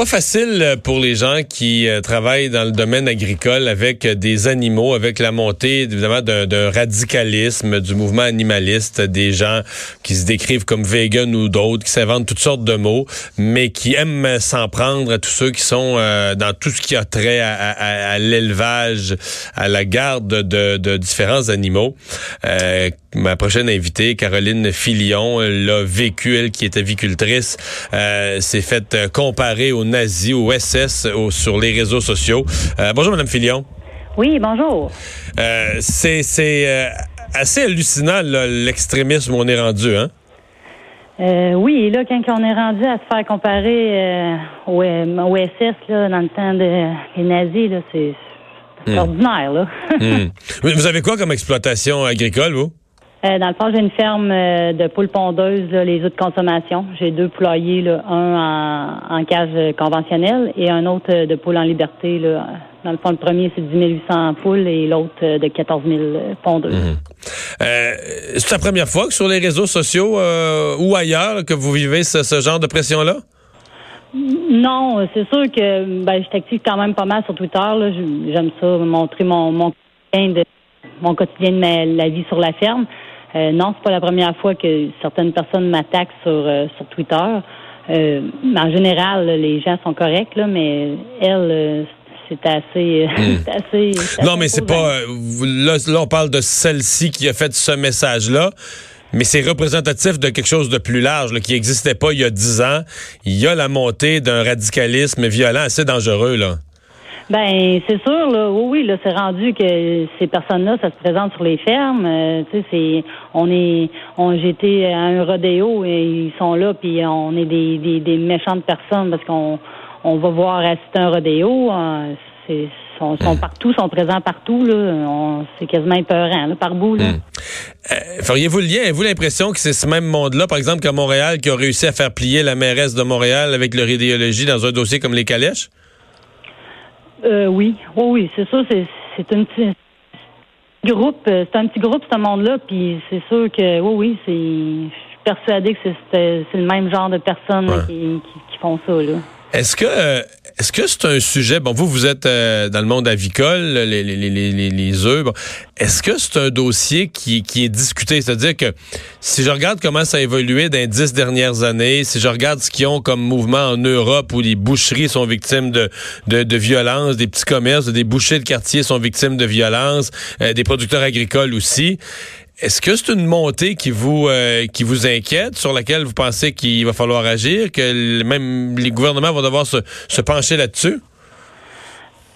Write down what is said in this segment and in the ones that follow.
Pas facile pour les gens qui euh, travaillent dans le domaine agricole avec des animaux, avec la montée évidemment d'un radicalisme du mouvement animaliste, des gens qui se décrivent comme vegan ou d'autres, qui s'inventent toutes sortes de mots, mais qui aiment s'en prendre à tous ceux qui sont euh, dans tout ce qui a trait à, l'élevage, à la garde de, différents animaux. Euh, ma prochaine invitée, Caroline Filion, l'a vécu, elle qui est avicultrice, s'est faite comparer aux nazis, au SS, sur les réseaux sociaux. Euh, bonjour, Madame Filion. Oui, bonjour. Euh, c'est euh, assez hallucinant, l'extrémisme où on est rendu, hein? oui, là, quand on est rendu à se faire comparer au, SS, là, dans le temps des nazis, c'est hmm. ordinaire, là. Hmm. Vous avez quoi comme exploitation agricole, vous? Euh, dans le fond, j'ai une ferme euh, de poules pondeuses, les œufs de consommation. J'ai deux poulaillers, là, un en, cage conventionnelle et un autre euh, de poules en liberté. Là. Dans le fond, le premier, c'est 10 800 poules et l'autre de 14 000 pondeuses. Mhm. c'est la première fois que sur les réseaux sociaux ou ailleurs que vous vivez ce, genre de pression-là? Non, c'est sûr que ben, je t'active quand même pas mal sur Twitter. J'aime ça, montrer mon, mon quotidien de mon quotidien de la vie sur la ferme. Euh, non, c'est pas la première fois que certaines personnes m'attaquent sur, euh, sur Twitter. Euh, en général, les gens sont corrects, là, mais elle, euh, c'est assez, hmm. assez, Non, mais c'est pas. Là, on parle de celle-ci qui a fait ce message-là. Mais c'est représentatif de quelque chose de plus large qui n'existait pas il y a dix ans. Il y a la montée d'un radicalisme violent assez dangereux. là. Ben, c'est sûr, là. Oui, oui, là, c'est rendu que ces personnes-là, ça se présente sur les fermes. Euh, tu sais, c'est, on est, on, j'étais à un rodéo et ils sont là, puis on est des, des, des méchantes personnes parce qu'on, on va voir assister un rodéo. Hein, c'est, sont, sont, hmm. partout, sont présents partout. Là. c'est quasiment épeurant, là, par bout. Là. Hmm. Euh, feriez-vous le lien? Avez-vous l'impression que c'est ce même monde-là, par exemple, qu'à Montréal, qui a réussi à faire plier la mairesse de Montréal avec leur idéologie dans un dossier comme les calèches? Euh, oui, oui, oui, c'est ça. C'est, c'est un petit groupe, euh, c'est un petit groupe ce monde-là, puis c'est sûr que oui, oui, c'est, je suis persuadée que c'est, c'est le même genre de personnes qui, qui, font ça là. Est-ce que euh, est-ce que c'est un sujet bon vous vous êtes euh, dans le monde avicole les les les les, œufs est-ce que c'est un dossier qui qui est discuté? C'est-à-dire que si je regarde comment ça a évolué dans les dix dernières années si je regarde ce qu'ils ont comme mouvement en Europe où les boucheries sont victimes de de, de violences des petits commerces des bouchers de quartier sont victimes de violences euh, des producteurs agricoles aussi est-ce que c'est une montée qui vous euh, qui vous inquiète, sur laquelle vous pensez qu'il va falloir agir, que même les gouvernements vont devoir se, se pencher là-dessus?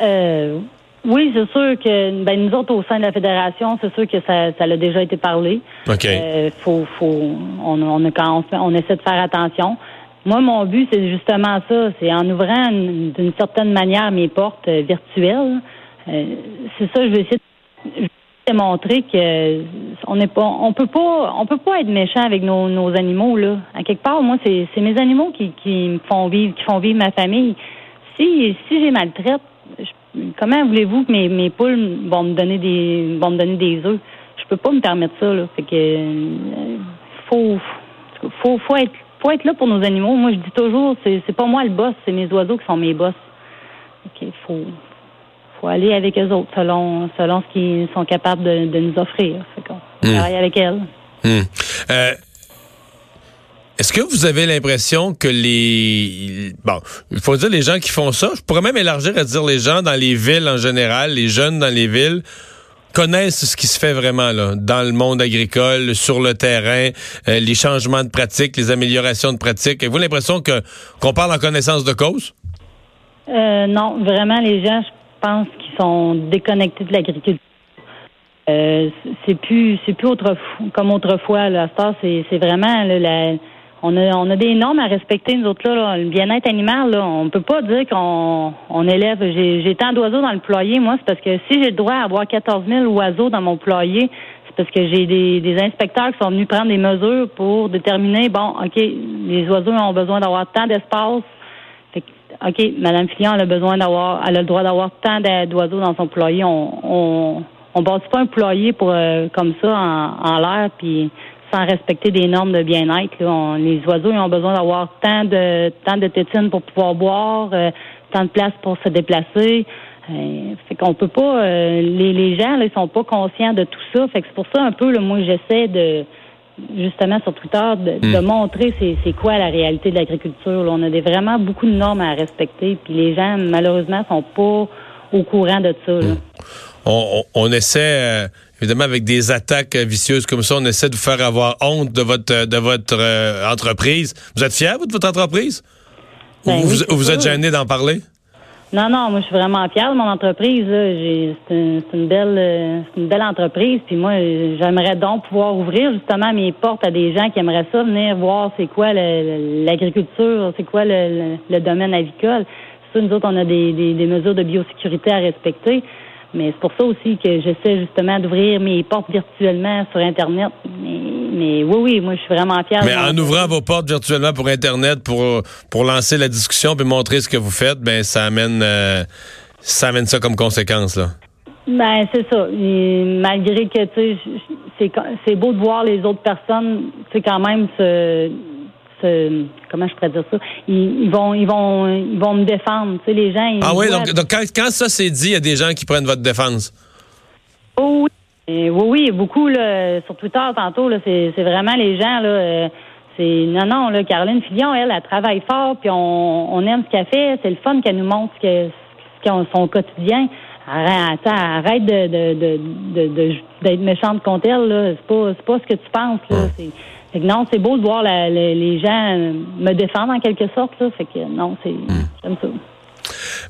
Euh, oui, c'est sûr que ben, nous autres au sein de la fédération, c'est sûr que ça, ça a déjà été parlé. OK. Euh, faut, faut, on, on, quand on, on, essaie de faire attention. Moi, mon but, c'est justement ça. C'est en ouvrant d'une certaine manière mes portes virtuelles. C'est ça, je vais essayer de démontrer que on n'est peut pas, on peut pas être méchant avec nos, animaux là. À quelque part, moi, c'est, mes animaux qui, qui me font vivre, qui font vivre ma famille. Si, si j'ai maltraite, comment voulez-vous que mes, mes poules vont me donner des, vont me donner des œufs? Je peux pas me permettre ça là. Fait que euh, faut, faut, faut être, faut être là pour nos animaux. Moi, je dis toujours, c'est, c'est pas moi le boss, c'est mes oiseaux qui sont mes boss. Ok, faut, aller avec eux autres selon, selon ce qu'ils sont capables de, nous offrir. On hmm. travaille avec elles. Hmm. Euh, est-ce que vous avez l'impression que les bon, il faut dire les gens qui font ça, je pourrais même élargir à dire les gens dans les villes en général, les jeunes dans les villes connaissent ce qui se fait vraiment là dans le monde agricole, sur le terrain, euh, les changements de pratiques, les améliorations de pratiques. Avez-vous l'impression que qu'on parle en connaissance de cause? Euh, Non, vraiment les gens, qu'ils sont déconnectés de l'agriculture. Euh, c'est plus c'est plus comme autrefois là c'est c'est vraiment la on a on a des normes à respecter nous autres là, le bien-être animal là on peut pas dire qu'on on élève j'ai j'ai tant d'oiseaux dans le poulailler moi c'est parce que si j'ai le droit à avoir 14 000 oiseaux dans mon poulailler c'est parce que j'ai des, des inspecteurs qui sont venus prendre des mesures pour déterminer bon ok les oiseaux ont besoin d'avoir tant d'espace OK, Madame Fillon, elle a besoin d'avoir, elle a le droit d'avoir tant d'oiseaux dans son poulailler. On, on, on bâtit pas un poulailler pour euh, comme ça en, en l'air, puis sans respecter des normes de bien-être. Les oiseaux, ils ont besoin d'avoir tant de tant de tétines pour pouvoir boire, euh, tant de place pour se déplacer. Euh, fait qu'on peut pas. euh, les, les gens, là, ils sont pas conscients de tout ça. Fait que c'est pour ça un peu, là, moi, j'essaie de justement sur Twitter de, de montrer c'est, quoi la réalité de l'agriculture. On a des, vraiment beaucoup de normes à respecter, puis les gens malheureusement sont pas au courant de ça. là. On, on- on essaie, euh, évidemment, avec des attaques vicieuses comme ça, on essaie de vous faire avoir honte de votre euh, de votre euh, entreprise. Vous êtes fier, vous, de votre entreprise? Ben ou oui, vous, ou vous êtes gêné d'en parler? Non, non, moi je suis vraiment fière de mon entreprise. C'est une, une belle, euh, une belle entreprise. Puis moi, j'aimerais donc pouvoir ouvrir justement mes portes à des gens qui aimeraient ça venir voir c'est quoi l'agriculture, c'est quoi le, le- le domaine avicole. Ça, nous autres, on a des, des, des mesures de biosécurité à respecter. Mais c'est pour ça aussi que j'essaie justement d'ouvrir mes portes virtuellement sur Internet. Mais, mais oui, oui, moi je suis vraiment fière. de Mais en ouvrant vos portes virtuellement pour Internet, pour, pour lancer la discussion puis montrer ce que vous faites, ben ça amène euh, ça amène ça comme conséquence, là. Ben c'est ça. Et malgré que tu sais, c'est beau de voir les autres personnes, tu sais quand même se, se comment je pourrais dire ça, ils, ils vont ils vont ils vont me défendre. Tu sais les gens. Ils Ah oui, donc, donc quand, quand ça c'est dit, il y a des gens qui prennent votre défense? Oh oui, Et oui, oui, beaucoup là, sur Twitter tantôt là, c'est c'est vraiment les gens là. euh, c'est non non là, Caroline Fillon, elle, elle travaille fort, puis on, on aime ce qu'elle fait. C'est le fun qu'elle nous montre ce que ce qu'est son quotidien. Arrête, arrête de de de de- de- d'être méchante contre elle là. C'est pas c'est pas ce que tu penses là. C'est fait que non, c'est beau de voir la- la- les gens me défendre en quelque sorte là. Fait que non, c'est j'aime ça.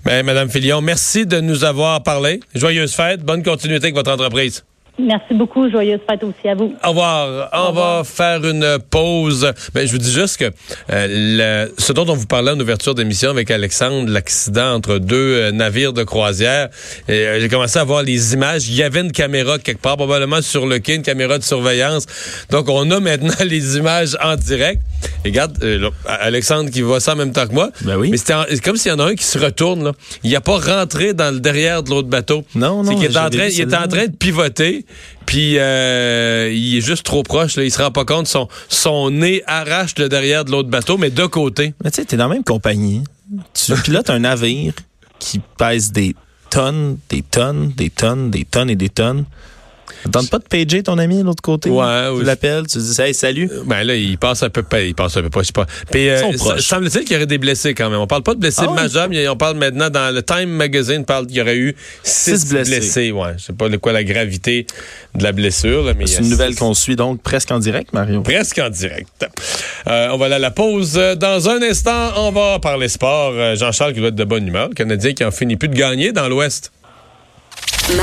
Ben, Madame Filion, merci de nous avoir parlé. Joyeuse fête, bonne continuité avec votre entreprise. Merci beaucoup, joyeuse fête aussi à vous. Au revoir. On va faire une pause. Ben, je vous dis juste que euh, le- ce dont on vous parlait en ouverture d'émission avec Alexandre, l'accident entre deux euh, navires de croisière, et, euh, j'ai commencé à voir les images. Il y avait une caméra quelque part, probablement sur le quai, une caméra de surveillance. Donc, on a maintenant les images en direct. Et regarde, euh, là, Alexandre qui voit ça en même temps que moi. Ben oui. Mais c'était en- c'est comme s'il y en a un qui se retourne. Là. Il n'a pas rentré dans le derrière de l'autre bateau. Non, non, C'est qu'il est en train, il est en train de pivoter, puis euh, il est juste trop proche. Là. Il se rend pas compte. Son, son nez arrache le derrière de l'autre bateau, mais de côté. Mais tu sais, t'es dans la même compagnie. Tu pilotes un navire qui pèse des tonnes, des tonnes, des tonnes, des tonnes et des tonnes. Tente pas de pager ton ami de l'autre côté. Ouais, Tu l'appelles, tu dis hey, salut. Ben là, il passe un peu pas. Il passe un peu pas, je sais pas. Puis, euh, semble-t-il qu'il y aurait des blessés quand même. On parle pas de blessés Ah majeurs, mais on parle maintenant dans le Time Magazine, parle qu'il y aurait eu six, Six blessés. blessés. Ouais, je sais pas de quoi la gravité de la blessure, là, mais C'est a une nouvelle qu'on suit donc presque en direct, Mario. Presque en direct. Euh, on va aller à la pause. Euh, Dans un instant, on va parler sport. Euh, Jean-Charles qui doit être de bonne humeur. Le Canadien qui en finit plus de gagner dans l'Ouest.